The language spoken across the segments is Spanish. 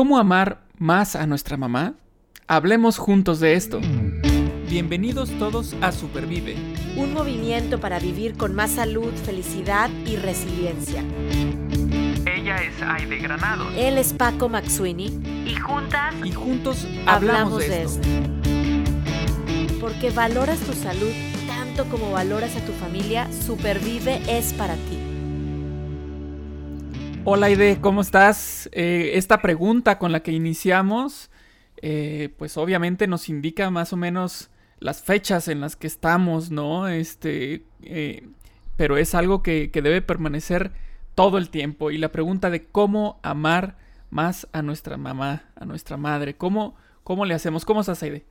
¿Cómo amar más a nuestra mamá? Hablemos juntos de esto. Bienvenidos todos a Supervive. Un movimiento para vivir con más salud, felicidad y resiliencia. Ella es Aide Granado. Él es Paco Maxuini. Y juntas. Y juntos hablamos, de, esto. Porque valoras tu salud tanto como valoras a tu familia, Supervive es para ti. Hola Aide, ¿cómo estás? Eh, esta pregunta con la que iniciamos, eh, pues obviamente nos indica más o menos las fechas en las que estamos, ¿no? Este, eh, pero es algo que, debe permanecer todo el tiempo. Y la pregunta de cómo amar más a nuestra mamá, a nuestra madre, ¿cómo, cómo le hacemos? ¿Cómo estás, Aide?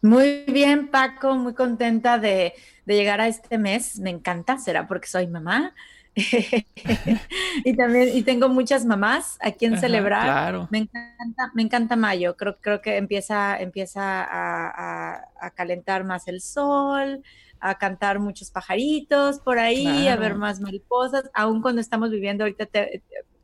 Muy bien, Paco, muy contenta de, de llegar a este mes. Me encanta, será porque soy mamá. y también y tengo muchas mamás a quien celebrar. Me encanta, me encanta mayo. Creo, creo que empieza, empieza a, calentar más el sol, a cantar muchos pajaritos por ahí, a ver más mariposas, aún cuando estamos viviendo ahorita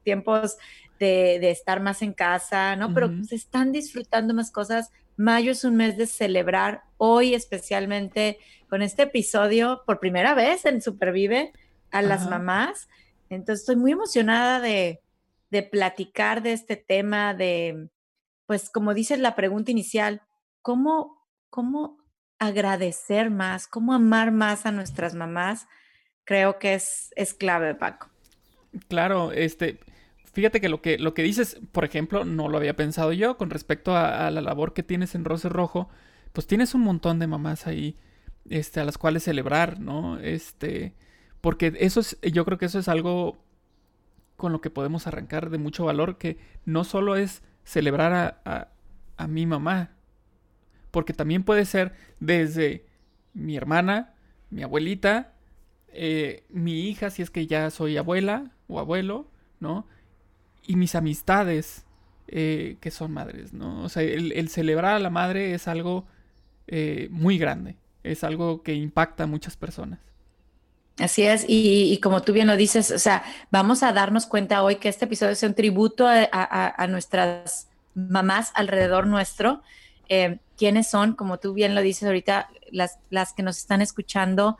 tiempos de, estar más en casa, ¿no? Pero se están disfrutando más cosas. Mayo es un mes de celebrar, hoy especialmente con este episodio por primera vez en Supervive a las mamás. Entonces estoy muy emocionada de, platicar de este tema, de, pues como dices la pregunta inicial, ¿cómo, cómo agradecer más, cómo amar más a nuestras mamás? Creo que es, es clave, Paco. Claro, este, fíjate que lo que, lo que dices, por ejemplo, no lo había pensado yo con respecto a, a la labor que tienes en Rose Rojo, pues tienes un montón de mamás ahí, este, a las cuales celebrar, ¿no? Este, porque eso es, yo creo que eso es algo con lo que podemos arrancar de mucho valor, que no solo es celebrar a, a, mi mamá, porque también puede ser desde mi hermana, mi abuelita, eh, mi hija, si es que ya soy abuela o abuelo, ¿no? Y mis amistades eh, que son madres, ¿no? O sea, el, celebrar a la madre es algo eh, muy grande, es algo que impacta a muchas personas. Así es, y, como tú bien lo dices, o sea, vamos a darnos cuenta hoy que este episodio es un tributo a, nuestras mamás alrededor nuestro. Eh, ¿Quiénes son? Como tú bien lo dices ahorita, las, las que nos están escuchando,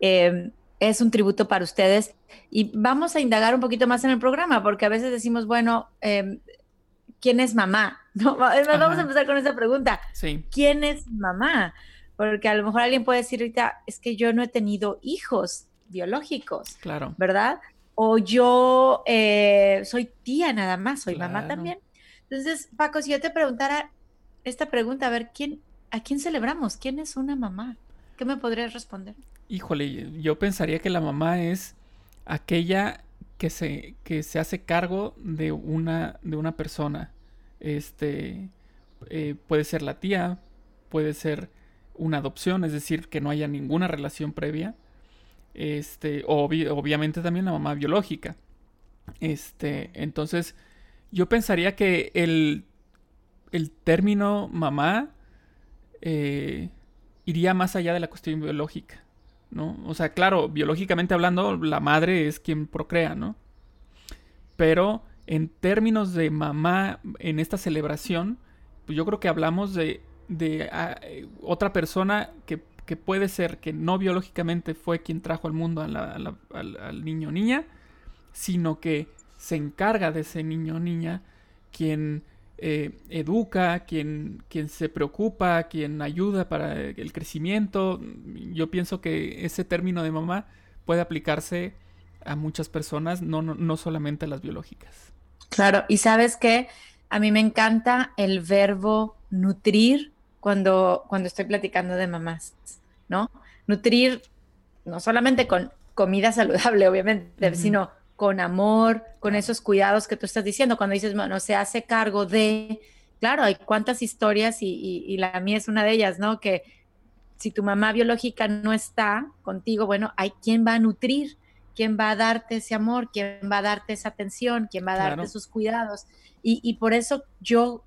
eh, es un tributo para ustedes. Y vamos a indagar un poquito más en el programa, porque a veces decimos, bueno, eh, ¿quién es mamá? No, vamos a empezar con esa pregunta. Sí. ¿Quién es mamá? Porque a lo mejor alguien puede decir ahorita, es que yo no he tenido hijos biológicos. Claro. ¿Verdad? O yo eh, soy tía nada más, soy mamá también. Entonces, Paco, si yo te preguntara esta pregunta, a ver, ¿quién, ¿a quién celebramos? ¿Quién es una mamá? ¿Qué me podrías responder? Híjole, yo pensaría que la mamá es aquella que se, que se hace cargo de una, de una persona. Este eh, puede ser la tía, puede ser una adopción, es decir, que no haya ninguna relación previa. Este, obviamente también la mamá biológica. Este, entonces, yo pensaría que el, el término mamá eh, iría más allá de la cuestión biológica, ¿no? O sea, claro, biológicamente hablando, la madre es quien procrea, ¿no? Pero en términos de mamá en esta celebración, pues yo creo que hablamos de de ah, eh, otra persona que, puede ser que no biológicamente fue quien trajo al mundo al, niño o niña, sino que se encarga de ese niño o niña, quien eh, educa, quien, quien se preocupa, quien ayuda para el crecimiento. Yo pienso que ese término de mamá puede aplicarse a muchas personas, no, no, no solamente a las biológicas. Claro, y sabes que a mí me encanta el verbo nutrir cuando, cuando estoy platicando de mamás, ¿no? Nutrir no solamente con comida saludable, obviamente, sino con amor, con esos cuidados que tú estás diciendo. Cuando dices, bueno, se hace cargo de, claro, hay cuántas historias y, la mía es una de ellas, ¿no? Que si tu mamá biológica no está contigo, bueno, hay quien va a nutrir, quién va a darte ese amor, quién va a darte esa atención, quién va a darte esos cuidados. Y, y, por eso yo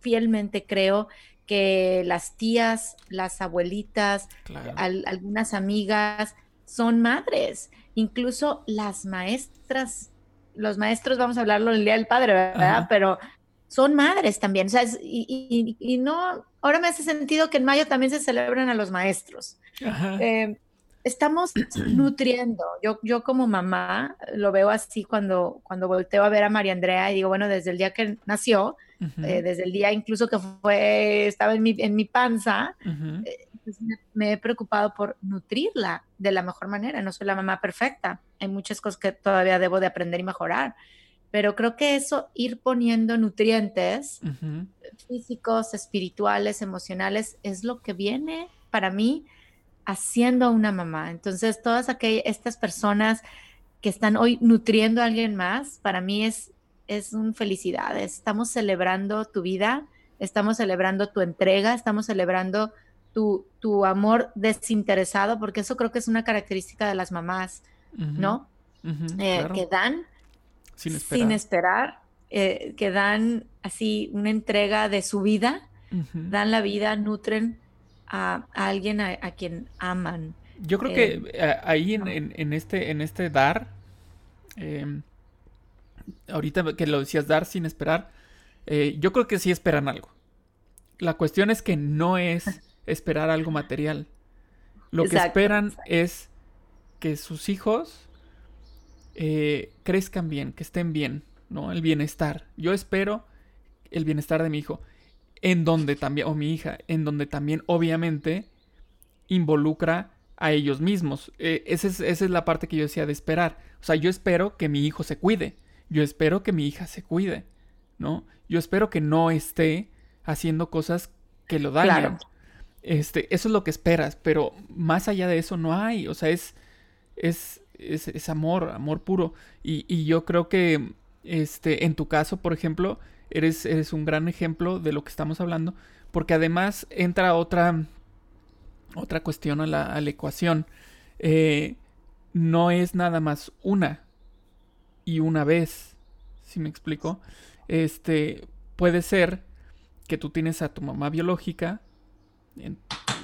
fielmente creo que las tías, las abuelitas, algunas amigas son madres, incluso las maestras, los maestros, vamos a hablarlo el Día del Padre, ¿verdad? Pero son madres también. O sea, y, y, no, ahora me hace sentido que en mayo también se celebran a los maestros. Eh, estamos nutriendo. Yo, yo como mamá lo veo así cuando, cuando volteo a ver a María Andrea y digo, bueno, desde el día que nació, eh, desde el día incluso que fue, estaba en mi, en mi panza, eh, pues me, he preocupado por nutrirla de la mejor manera. No soy la mamá perfecta. Hay muchas cosas que todavía debo de aprender y mejorar. Pero creo que eso, ir poniendo nutrientes físicos, espirituales, emocionales, es lo que viene para mí haciendo una mamá. Entonces, todas aquellas, estas personas que están hoy nutriendo a alguien más, para mí es, es un felicidad. Estamos celebrando tu vida, estamos celebrando tu entrega, estamos celebrando tu, tu amor desinteresado, porque eso creo que es una característica de las mamás, ¿no? Eh, que dan sin esperar, eh, que dan así una entrega de su vida, dan la vida, nutren a, alguien a, quien aman. Yo creo que eh, ahí en, este, en este dar, em, ahorita que lo decías dar sin esperar, eh, yo creo que sí esperan algo. La cuestión es que no es esperar algo material. Lo que esperan es que sus hijos eh, crezcan bien, que estén bien, ¿no? El bienestar. Yo espero el bienestar de mi hijo en donde también, o mi hija, en donde también obviamente involucra a ellos mismos. Eh, esa, es, esa, es, la parte que yo decía de esperar. O sea, yo espero que mi hijo se cuide. Yo espero que mi hija se cuide, ¿no? Yo espero que no esté haciendo cosas que lo dañen. Este, eso es lo que esperas, pero más allá de eso no hay. O sea, es, es, es, amor, amor puro. Y, y yo creo que, este, en tu caso, por ejemplo, eres, un gran ejemplo de lo que estamos hablando, porque además entra otra, otra cuestión a la, ecuación. Eh, no es nada más una y una vez, si me explico. Este, puede ser que tú tienes a tu mamá biológica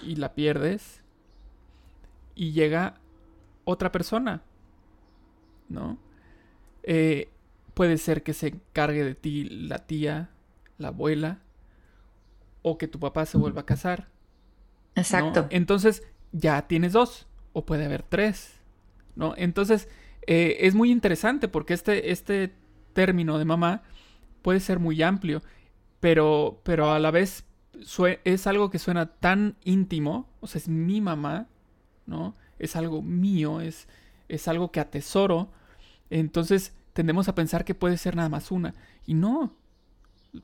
y la pierdes y llega otra persona, ¿no? Eh, Puede ser que se encargue de ti la tía, la abuela, o que tu papá se vuelva a casar. Exacto. Entonces ya tienes dos, o puede haber tres, ¿no? Entonces eh, es muy interesante porque este, este término de mamá puede ser muy amplio, pero, pero a la vez es algo que suena tan íntimo, o sea, es mi mamá, ¿no? Es algo mío, es, es algo que atesoro. Entonces, tendemos a pensar que puede ser nada más una. Y no,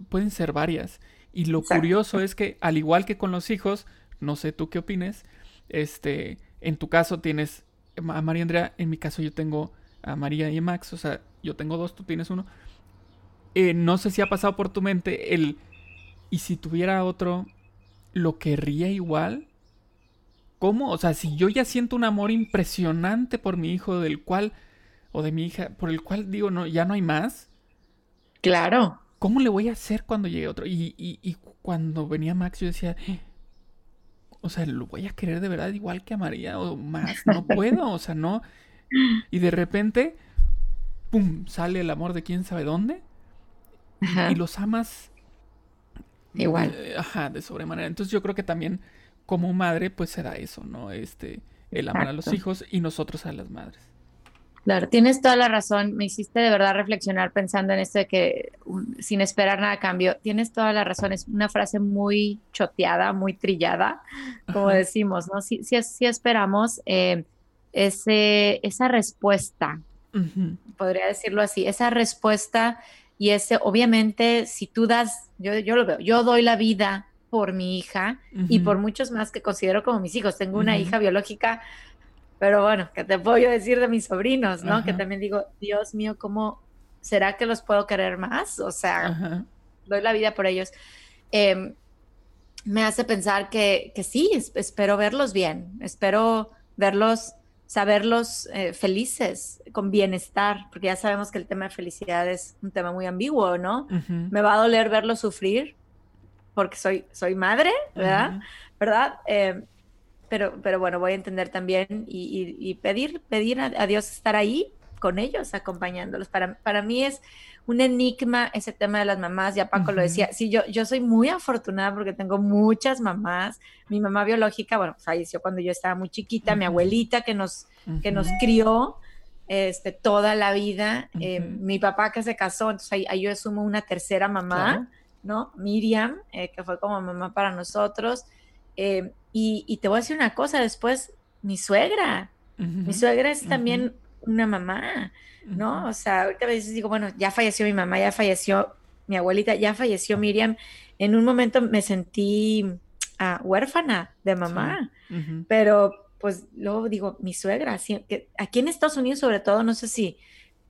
pueden ser varias. Y lo curioso es que, al igual que con los hijos, no sé tú qué opines, este, en tu caso tienes a María Andrea, en mi caso yo tengo a María y a Max, o sea, yo tengo dos, tú tienes uno. Eh, no sé si ha pasado por tu mente el, ¿y si tuviera otro, lo querría igual? ¿Cómo? O sea, si yo ya siento un amor impresionante por mi hijo, del cual o de mi hija, por el cual digo, no, ya no hay más. Claro. ¿Cómo le voy a hacer cuando llegue otro? Y, y, cuando venía Max, yo decía, o sea, lo voy a querer de verdad igual que a María o más. No puedo, o sea, no. Y de repente, ¡pum! sale el amor de quién sabe dónde. Y los amas. Igual. Eh, ajá, de sobremanera. Entonces yo creo que también como madre, pues se da eso, ¿no? Este, el amar a los hijos y nosotros a las madres. Claro, tienes toda la razón. Me hiciste de verdad reflexionar pensando en esto de que sin esperar nada a cambio. Tienes toda la razón. Es una frase muy choteada, muy trillada, como decimos, ¿no? Si, si, esperamos eh, ese, esa respuesta, podría decirlo así, esa respuesta y ese, obviamente, si tú das, yo, yo lo veo, yo doy la vida por mi hija y por muchos más que considero como mis hijos. Tengo una hija biológica pero bueno, ¿qué te puedo decir de mis sobrinos, no? Que también digo, Dios mío, ¿cómo será que los puedo querer más? O sea, doy la vida por ellos. Em, me hace pensar que, que sí, espero verlos bien, espero verlos, saberlos eh, felices, con bienestar, porque ya sabemos que el tema de felicidad es un tema muy ambiguo, ¿no? Me va a doler verlos sufrir, porque soy, soy madre, ¿verdad? ¿Verdad? Em, pero, pero bueno, voy a entender también y, pedir, pedir a, Dios estar ahí con ellos, acompañándolos. Para, para mí es un enigma ese tema de las mamás, ya Paco lo decía, sí, yo, yo soy muy afortunada porque tengo muchas mamás, mi mamá biológica, bueno, falleció cuando yo estaba muy chiquita, mi abuelita que nos, que nos crió este, toda la vida, eh, mi papá que se casó, entonces ahí, yo asumo una tercera mamá, ¿no? Miriam, eh, que fue como mamá para nosotros, eh, y, y, te voy a decir una cosa, después mi suegra, mi suegra es también una mamá, ¿no? O sea, ahorita a veces digo, bueno, ya falleció mi mamá, ya falleció mi abuelita, ya falleció Miriam. En un momento me sentí ah, huérfana de mamá, pero pues luego digo, mi suegra, aquí en Estados Unidos sobre todo, no sé si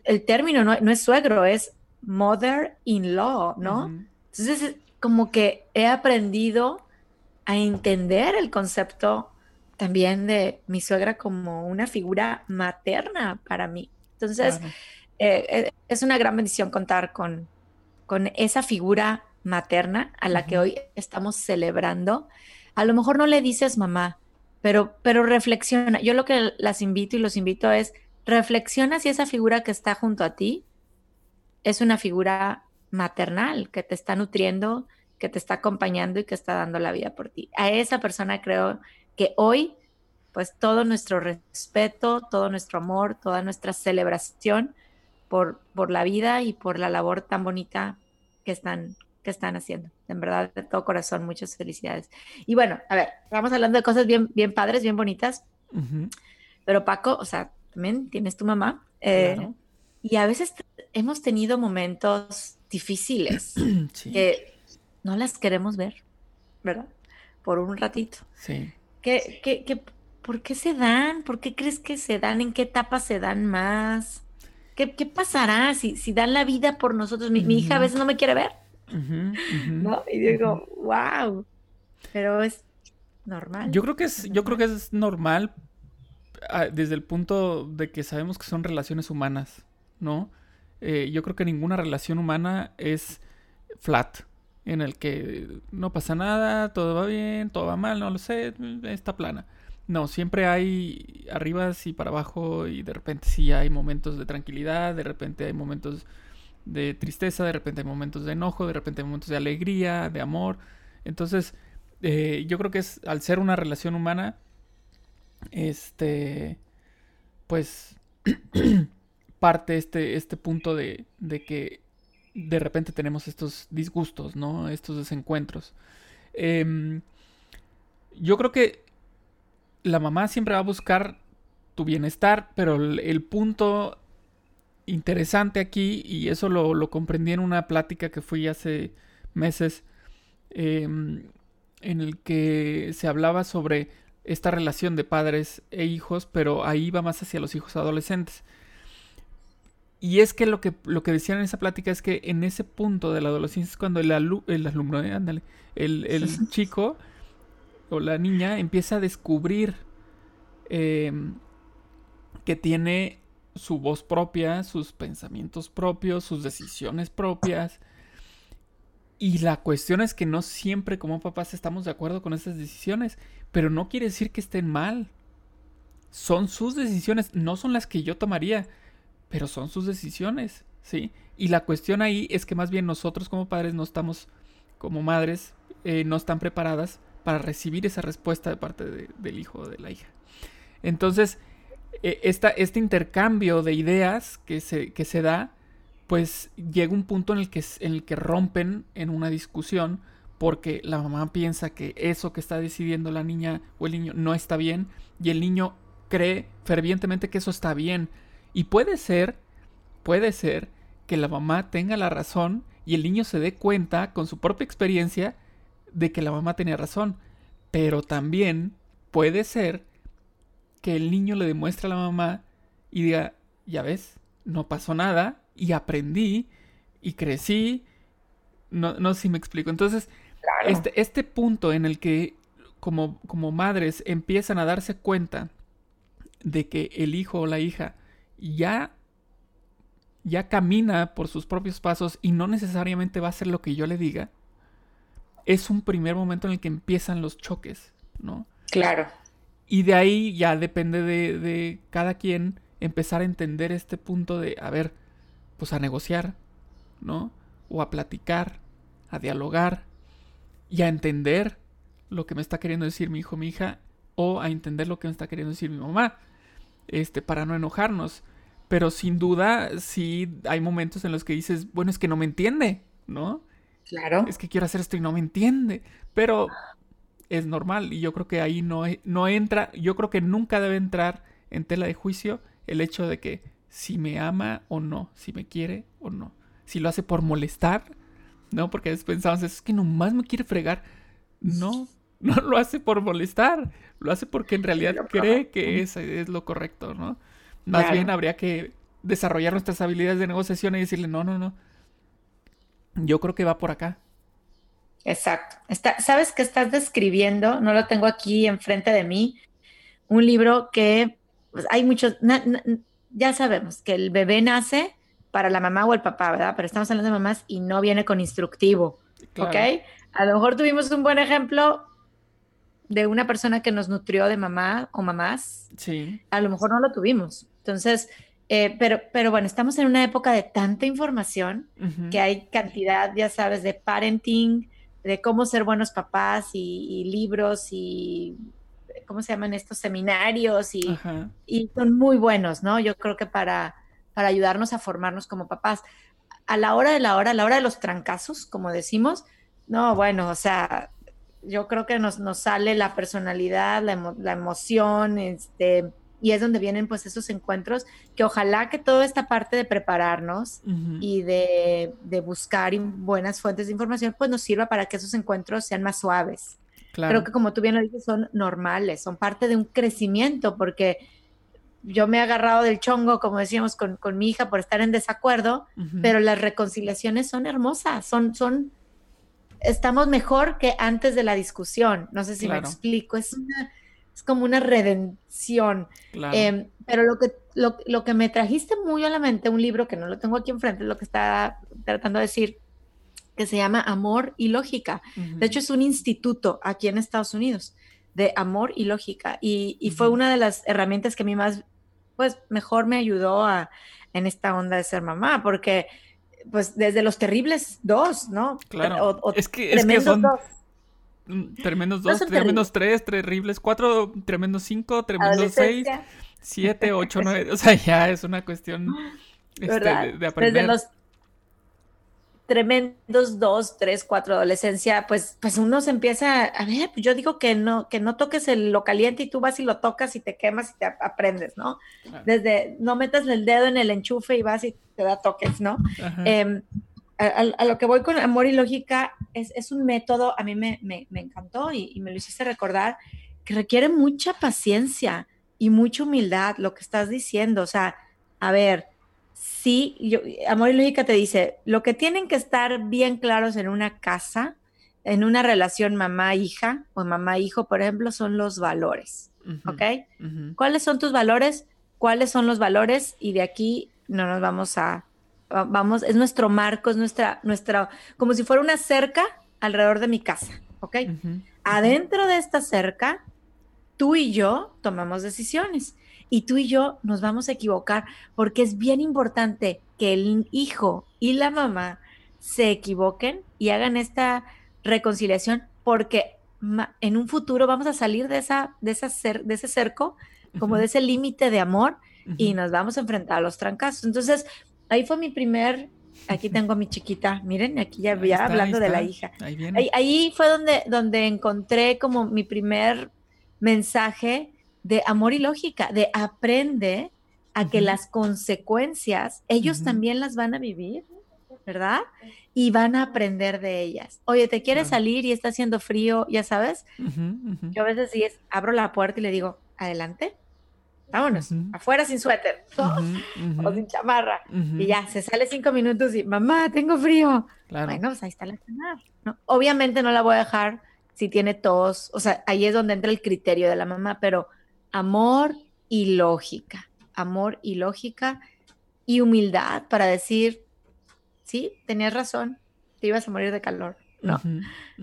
el término no, es suegro, es mother-in-law, ¿no? Entonces, como que he aprendido a entender el concepto también de mi suegra como una figura materna para mí. Entonces, eh, eh, es una gran bendición contar con, con esa figura materna a la que hoy estamos celebrando. A lo mejor no le dices mamá, pero, pero reflexiona. Yo lo que las invito y los invito es, reflexiona si esa figura que está junto a ti es una figura maternal que te está nutriendo, que te está acompañando y que está dando la vida por ti. A esa persona creo que hoy pues todo nuestro respeto, todo nuestro amor, toda nuestra celebración por, por la vida y por la labor tan bonita que están, que están haciendo. En verdad, de todo corazón, muchas felicidades. Y bueno, a ver, estamos hablando de cosas bien, bien padres, bien bonitas. Pero Paco, o sea, también tienes tu mamá. Eh, y a veces hemos tenido momentos difíciles que no las queremos ver, ¿verdad? Por un ratito. Sí. ¿Qué, qué, qué, ¿por qué se dan? ¿Por qué crees que se dan? ¿En qué etapa se dan más? ¿Qué, pasará si, si, dan la vida por nosotros? Mi, hija a veces no me quiere ver. ¿No? Y digo, wow. Pero es normal. Yo creo que es, yo creo que es normal ah, desde el punto de que sabemos que son relaciones humanas, ¿no? Eh, yo creo que ninguna relación humana es flat, en el que no pasa nada, todo va bien, todo va mal, no lo sé, está plana. No, siempre hay arriba y para abajo y de repente sí hay momentos de tranquilidad, de repente hay momentos de tristeza, de repente hay momentos de enojo, de repente hay momentos de alegría, de amor. Entonces, eh, yo creo que es al ser una relación humana, este, pues parte este, este punto de, de que de repente tenemos estos disgustos, ¿no? Estos desencuentros. Em, yo creo que la mamá siempre va a buscar tu bienestar, pero el, punto interesante aquí, y eso lo, comprendí en una plática que fui hace meses, em, en el que se hablaba sobre esta relación de padres e hijos, pero ahí va más hacia los hijos adolescentes. Y es que lo que, lo que decían en esa plática es que en ese punto de la adolescencia es cuando el, el alumno, eh, ándale, el, el chico o la niña empieza a descubrir em, que tiene su voz propia, sus pensamientos propios, sus decisiones propias. Y la cuestión es que no siempre como papás estamos de acuerdo con esas decisiones, pero no quiere decir que estén mal. Son sus decisiones, no son las que yo tomaría, pero son sus decisiones, ¿sí? Y la cuestión ahí es que más bien nosotros como padres no estamos, como madres, eh, no están preparadas para recibir esa respuesta de parte del hijo o de la hija. Entonces, e, este intercambio de ideas que se, que se da, pues llega un punto en el, que, en el que rompen en una discusión porque la mamá piensa que eso que está decidiendo la niña o el niño no está bien y el niño cree fervientemente que eso está bien. Y puede ser, puede ser que la mamá tenga la razón y el niño se dé cuenta con su propia experiencia de que la mamá tenía razón. Pero también puede ser que el niño le demuestre a la mamá y diga, ya ves, no pasó nada y aprendí y crecí. No, no sé si me explico. Entonces, este, este punto en el que como, como madres empiezan a darse cuenta de que el hijo o la hija ya ya camina por sus propios pasos y no necesariamente va a hacer lo que yo le diga, es un primer momento en el que empiezan los choques, ¿no? Claro. Y de ahí ya depende de, cada quien empezar a entender este punto de, a ver, pues a negociar, ¿no? O a platicar, a dialogar y a entender lo que me está queriendo decir mi hijo, mi hija, o a entender lo que me está queriendo decir mi mamá, este, para no enojarnos. Pero sin duda, sí hay momentos en los que dices, bueno, es que no me entiende, ¿no? Claro. Es que quiero hacer esto y no me entiende. Pero es normal y yo creo que ahí no, no entra, yo creo que nunca debe entrar en tela de juicio el hecho de que si me ama o no, si me quiere o no, si lo hace por molestar, ¿no? Porque pensamos, es que nomás me quiere fregar. No, no lo hace por molestar, lo hace porque en realidad cree que es, es lo correcto, ¿no? Más bien habría que desarrollar nuestras habilidades de negociación y decirle, no, no, no, yo creo que va por acá. Exacto. Está, ¿Sabes qué estás describiendo? No lo tengo aquí enfrente de mí. Un libro que pues, hay muchos, ya sabemos que el bebé nace para la mamá o el papá, ¿verdad? Pero estamos hablando de mamás y no viene con instructivo, ¿ok? A lo mejor tuvimos un buen ejemplo de una persona que nos nutrió de mamá o mamás. Sí. A lo mejor no lo tuvimos. Entonces, eh, pero, pero bueno, estamos en una época de tanta información que hay cantidad, ya sabes, de parenting, de cómo ser buenos papás y, libros y, ¿cómo se llaman estos seminarios? Y, y, son muy buenos, ¿no? Yo creo que para, para ayudarnos a formarnos como papás. A la hora de la hora, a la hora de los trancazos, como decimos, no, bueno, o sea, yo creo que nos, nos sale la personalidad, la, la emoción, este y es donde vienen pues esos encuentros que ojalá que toda esta parte de prepararnos y de, buscar buenas fuentes de información pues nos sirva para que esos encuentros sean más suaves. Creo que como tú bien lo dices son normales, son parte de un crecimiento porque yo me he agarrado del chongo, como decíamos, con, mi hija por estar en desacuerdo, pero las reconciliaciones son hermosas, son, son, estamos mejor que antes de la discusión. No sé si me explico, es una es como una redención. Em, pero lo que, lo, que me trajiste muy a la mente, un libro que no lo tengo aquí enfrente, lo que está tratando de decir, que se llama Amor y Lógica. De hecho, es un instituto aquí en Estados Unidos de amor y lógica. Y, fue una de las herramientas que a mí más, pues, mejor me ayudó a, en esta onda de ser mamá, porque, pues, desde los terribles dos, ¿no? Claro. es que, es que son... Mm, tremendos dos, tremendos tres, terribles cuatro, tremendos cinco, tremendos seis, siete, ocho, nueve. O sea, ya es una cuestión este, de, aprender. Desde los tremendos dos, tres, cuatro, adolescencia, pues, pues uno se empieza a ver, pues yo digo que no, que no toques el, lo caliente y tú vas y lo tocas y te quemas y te aprendes, ¿no? Desde no metas el dedo en el enchufe y vas y te da toques, ¿no? a, lo que voy con amor y lógica es, un método, a mí me, encantó y, me lo hiciste recordar, que requiere mucha paciencia y mucha humildad lo que estás diciendo. O sea, a ver, sí, yo, amor y lógica te dice, lo que tienen que estar bien claros en una casa, en una relación mamá-hija o mamá-hijo, por ejemplo, son los valores. ¿Ok? ¿Cuáles son tus valores? ¿Cuáles son los valores? Y de aquí no nos vamos a vamos, es nuestro marco, es nuestra, nuestra, como si fuera una cerca alrededor de mi casa, ¿ok? Adentro de esta cerca, tú y yo tomamos decisiones y tú y yo nos vamos a equivocar porque es bien importante que el hijo y la mamá se equivoquen y hagan esta reconciliación porque en un futuro vamos a salir de, esa, de, esa de ese cerco, como de ese límite de amor y nos vamos a enfrentar a los trancazos. Entonces, ahí fue mi primer, aquí tengo a mi chiquita, miren, aquí ya, ya hablando de la hija. Ahí, ahí, fue donde, donde encontré como mi primer mensaje de amor y lógica, de aprende a que las consecuencias, ellos también las van a vivir, ¿verdad? Y van a aprender de ellas. Oye, ¿te quieres salir y está haciendo frío? Ya sabes. Yo a veces sí es, abro la puerta y le digo, adelante vámonos, afuera sin suéter o sin chamarra. Y ya, se sale cinco minutos y, mamá, tengo frío. Bueno, pues ahí está la. ¿no? Obviamente no la voy a dejar si tiene tos, o sea, ahí es donde entra el criterio de la mamá, pero amor y lógica, amor y lógica y humildad para decir, sí, tenías razón, te ibas a morir de calor, ¿no?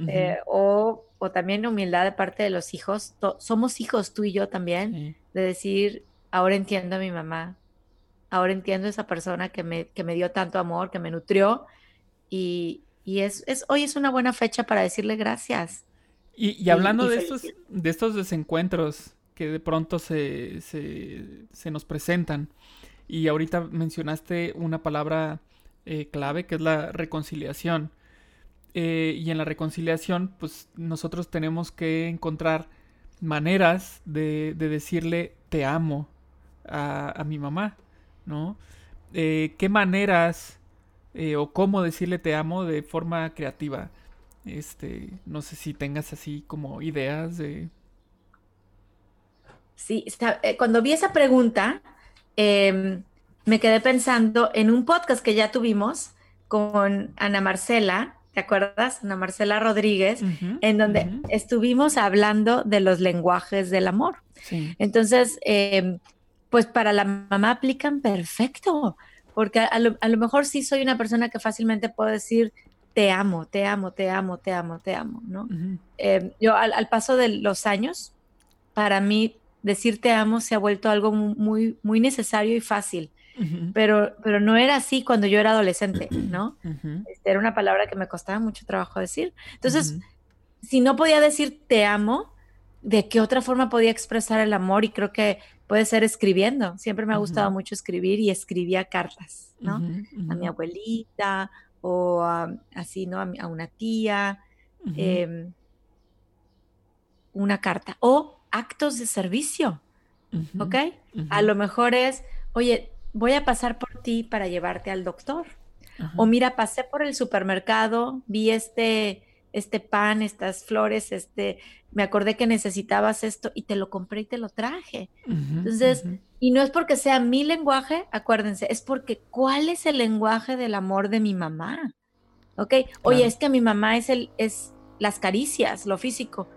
Eh, o, o, también humildad de parte de los hijos, somos hijos tú y yo también de decir, ahora entiendo a mi mamá, ahora entiendo esa persona que me, que me dio tanto amor, que me nutrió y, y es, es, hoy es una buena fecha para decirle gracias. Y, y hablando de, estos, de estos desencuentros que de pronto se, se, se, nos presentan, y ahorita mencionaste una palabra eh, clave que es la reconciliación. Eh, y en la reconciliación, pues nosotros tenemos que encontrar maneras de, de decirle te amo a, a mi mamá, ¿no? Eh, ¿Qué maneras o cómo decirle te amo de forma creativa. Este, no sé si tengas así como ideas de... Sí, eh, cuando vi esa pregunta, eh, me quedé pensando en un podcast que ya tuvimos con Ana Marcela, ¿te acuerdas? Ana Marcela Rodríguez, uh -huh, en donde uh -huh. estuvimos hablando de los lenguajes del amor. Sí. Entonces, eh, pues para la mamá aplican perfecto porque a lo, a lo, mejor sí soy una persona que fácilmente puedo decir te amo, te amo, te amo, te amo, te amo, ¿no? Uh -huh. eh, yo al, al, paso de los años, para mí decir te amo se ha vuelto algo muy, muy necesario y fácil, uh -huh. pero, pero no era así cuando yo era adolescente, ¿no? Uh -huh. este, era una palabra que me costaba mucho trabajo decir. Entonces, si no podía decir te amo, ¿de qué otra forma podía expresar el amor? Y creo que puede ser escribiendo. Siempre me ha gustado mucho escribir y escribía cartas, ¿no? A mi abuelita o a, así, ¿no? A, mi, a una tía, eh, una carta. O actos de servicio, ¿ok? A lo mejor es, oye, voy a pasar por ti para llevarte al doctor. O mira, pasé por el supermercado, vi este este pan, estas flores, este, me acordé que necesitabas esto y te lo compré y te lo traje. Uh -huh, Entonces, uh -huh. y no es porque sea mi lenguaje, acuérdense, es porque ¿cuál es el lenguaje del amor de mi mamá? ¿Ok? Claro. Oye, es que mi mamá es, el, es las caricias, lo físico.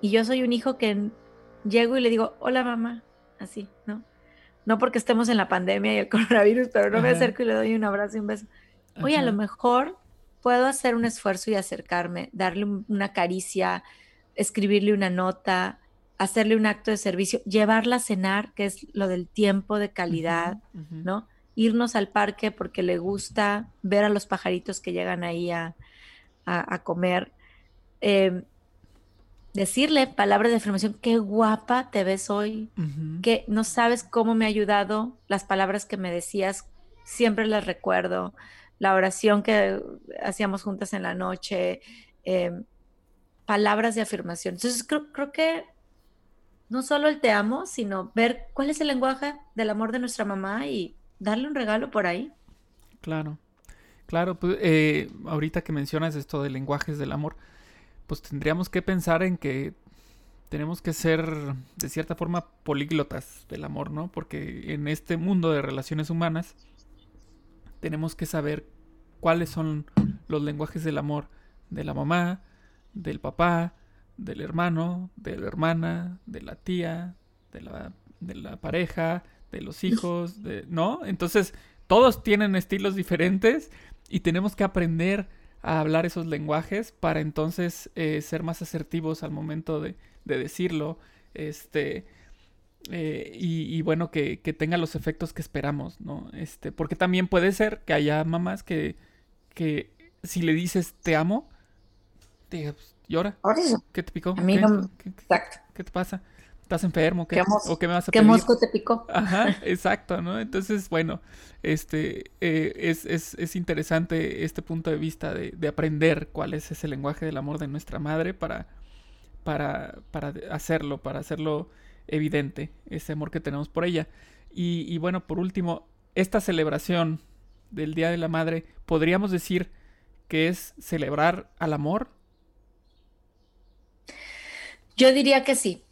Y yo soy un hijo que llego y le digo, hola mamá, así, ¿no? No porque estemos en la pandemia y el coronavirus, pero no me acerco y le doy un abrazo y un beso. Oye, a lo mejor puedo hacer un esfuerzo y acercarme, darle una caricia, escribirle una nota, hacerle un acto de servicio, llevarla a cenar, que es lo del tiempo de calidad, uh -huh, uh -huh. ¿no? Irnos al parque porque le gusta ver a los pajaritos que llegan ahí a, a, a comer. Eh, decirle palabras de afirmación, qué guapa te ves hoy, uh -huh. que no sabes cómo me ha ayudado las palabras que me decías, siempre las recuerdo la oración que hacíamos juntas en la noche, eh, palabras de afirmación. Entonces creo, creo, que no solo el te amo, sino ver cuál es el lenguaje del amor de nuestra mamá y darle un regalo por ahí. Claro, claro, pues eh, ahorita que mencionas esto de lenguajes del amor, pues tendríamos que pensar en que tenemos que ser de cierta forma políglotas del amor, ¿no? Porque en este mundo de relaciones humanas, tenemos que saber cuáles son los lenguajes del amor de la mamá, del papá, del hermano, de la hermana, de la tía, de la, de la pareja, de los hijos, de, ¿no? Entonces, todos tienen estilos diferentes y tenemos que aprender a hablar esos lenguajes para entonces eh, ser más asertivos al momento de, de decirlo. Este, eh, y, y, bueno, que, que, tenga los efectos que esperamos, ¿no? Este, porque también puede ser que haya mamás que, que si le dices te amo, te pues, llora. ¿Qué te picó? A mí ¿Qué, no... ¿qué, Exacto. ¿Qué te pasa? ¿Estás enfermo? ¿Qué, ¿O qué me vas a ¿Qué pedir? mosco te picó? Ajá, exacto, ¿no? Entonces, bueno, este eh, es, es, es, interesante este punto de vista de, de, aprender cuál es ese lenguaje del amor de nuestra madre para, para, para hacerlo, para hacerlo evidente ese amor que tenemos por ella. Y, y, bueno, por último, esta celebración del Día de la Madre, ¿podríamos decir que es celebrar al amor? Yo diría que sí.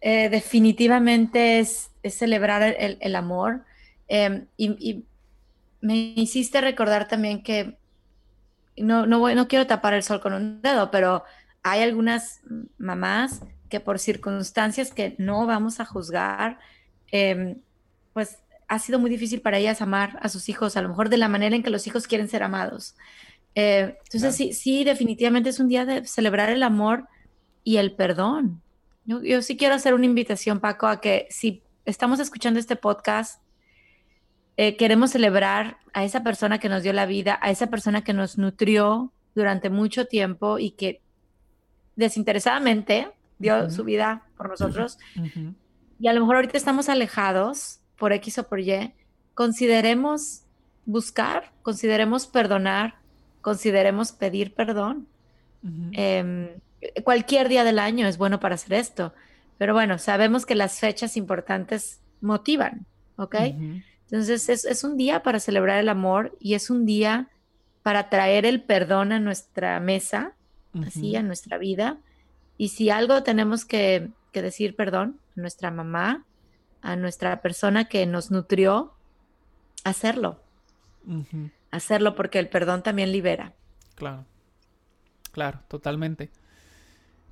Eh, definitivamente es, es, celebrar el, el amor. Eh, y, y, me hiciste recordar también que no, no, voy, no quiero tapar el sol con un dedo, pero hay algunas mamás que por circunstancias que no vamos a juzgar, eh, pues ha sido muy difícil para ellas amar a sus hijos, a lo mejor de la manera en que los hijos quieren ser amados. Eh, entonces, claro. sí, sí, definitivamente es un día de celebrar el amor y el perdón. Yo, yo, sí quiero hacer una invitación, Paco, a que si estamos escuchando este podcast eh, queremos celebrar a esa persona que nos dio la vida, a esa persona que nos nutrió durante mucho tiempo y que desinteresadamente dio su vida por nosotros. Y a lo mejor ahorita estamos alejados por X o por Y. Consideremos buscar, consideremos perdonar, consideremos pedir perdón. Cualquier día del año es bueno para hacer esto, pero bueno, sabemos que las fechas importantes motivan, ¿ok? Entonces es, es, un día para celebrar el amor y es un día para traer el perdón a nuestra mesa, así, a nuestra vida. Y si algo tenemos que, que decir perdón a nuestra mamá, a nuestra persona que nos nutrió, hacerlo. Hacerlo porque el perdón también libera. Claro, claro, totalmente.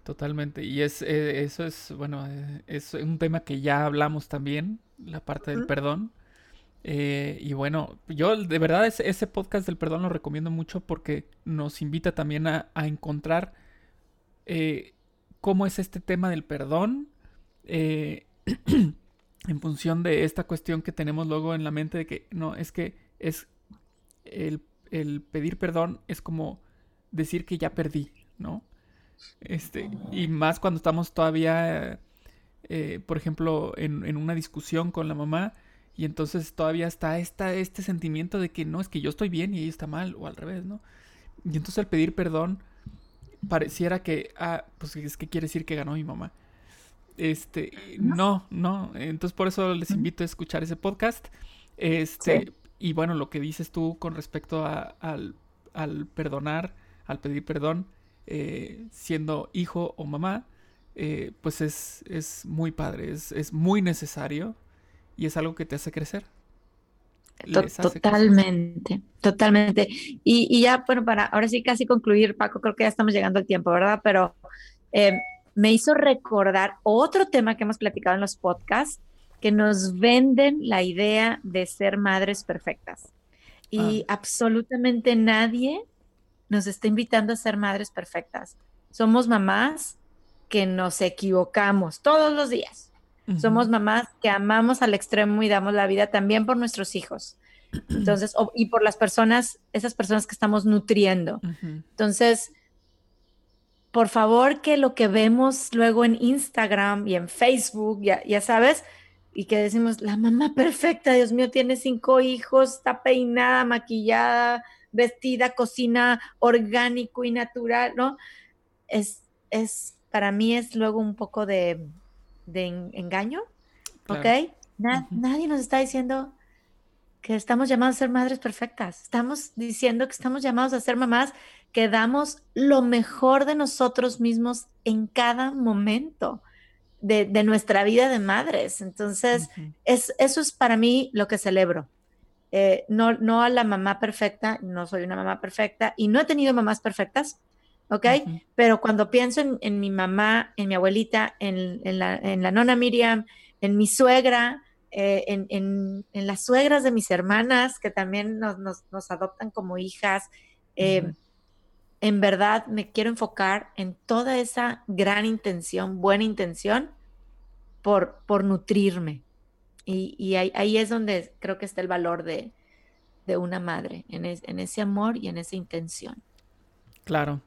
Totalmente. Y es, eh, eso es, bueno, eh, es un tema que ya hablamos también, la parte del perdón. Eh, y bueno, yo de verdad ese, ese, podcast del perdón lo recomiendo mucho porque nos invita también a, encontrar cómo es este tema del perdón en función de esta cuestión que tenemos luego en la mente de que no, es que es el, pedir perdón es como decir que ya perdí, ¿no? Este, y más cuando estamos todavía, eh, por ejemplo, en, una discusión con la mamá, y entonces todavía está esta, este sentimiento de que no, es que yo estoy bien y ella está mal, o al revés, ¿no? Y entonces el pedir perdón pareciera que, ah, pues es que quiere decir que ganó mi mamá. Este, no, no, entonces por eso les invito a escuchar ese podcast. Este, y bueno, lo que dices tú con respecto a, al, al, perdonar, al pedir perdón, eh, siendo hijo o mamá, eh, pues es, es, muy padre, es, es, muy necesario y es algo que te hace crecer. totalmente, totalmente. Y, y, ya, bueno, para ahora sí casi concluir, Paco, creo que ya estamos llegando al tiempo, ¿verdad? Pero eh, me hizo recordar otro tema que hemos platicado en los podcasts, que nos venden la idea de ser madres perfectas. Y ah. absolutamente nadie nos está invitando a ser madres perfectas. Somos mamás que nos equivocamos todos los días. Somos mamás que amamos al extremo y damos la vida también por nuestros hijos. Entonces, y por las personas, esas personas que estamos nutriendo. Entonces, por favor, que lo que vemos luego en Instagram y en Facebook, ya, ya sabes, y que decimos, la mamá perfecta, Dios mío, tiene cinco hijos, está peinada, maquillada, vestida, cocina orgánico y natural, ¿no? Es, es, para mí es luego un poco de, de engaño, ¿ok? Nadie nos está diciendo que estamos llamados a ser madres perfectas, estamos diciendo que estamos llamados a ser mamás que damos lo mejor de nosotros mismos en cada momento de, nuestra vida de madres. Entonces, es, eso es para mí lo que celebro. Eh, no, no a la mamá perfecta, no soy una mamá perfecta y no he tenido mamás perfectas, ¿ok? Pero cuando pienso en, mi mamá, en mi abuelita, en, la, en, la, nona Miriam, en mi suegra, eh, en, las suegras de mis hermanas que también nos, nos, adoptan como hijas, eh, en verdad me quiero enfocar en toda esa gran intención, buena intención, por, por nutrirme. Y, ahí, es donde creo que está el valor de, una madre, en, ese amor y en esa intención. Claro,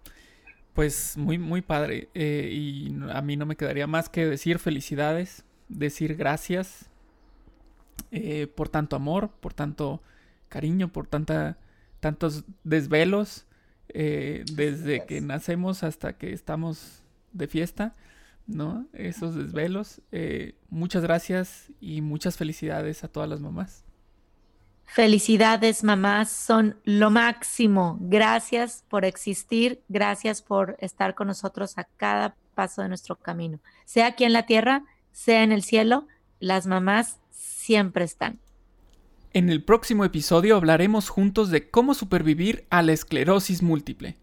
pues muy, muy padre. Eh, y a mí no me quedaría más que decir felicidades, decir gracias eh, por tanto amor, por tanto cariño, por tanta, tantos desvelos eh, desde que nacemos hasta que estamos de fiesta, ¿no? Esos desvelos. Eh, muchas gracias y muchas felicidades a todas las mamás. Felicidades, mamás, son lo máximo. Gracias por existir, gracias por estar con nosotros a cada paso de nuestro camino. Sea aquí en la tierra, sea en el cielo, las mamás siempre están. En el próximo episodio hablaremos juntos de cómo supervivir a la esclerosis múltiple.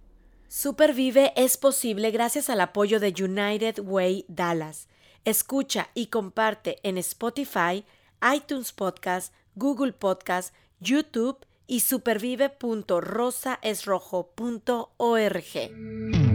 Supervive es posible gracias al apoyo de United Way Dallas. Escucha y comparte en Spotify, iTunes Podcast, Google Podcast, YouTube y supervive.rosaesrojo.org.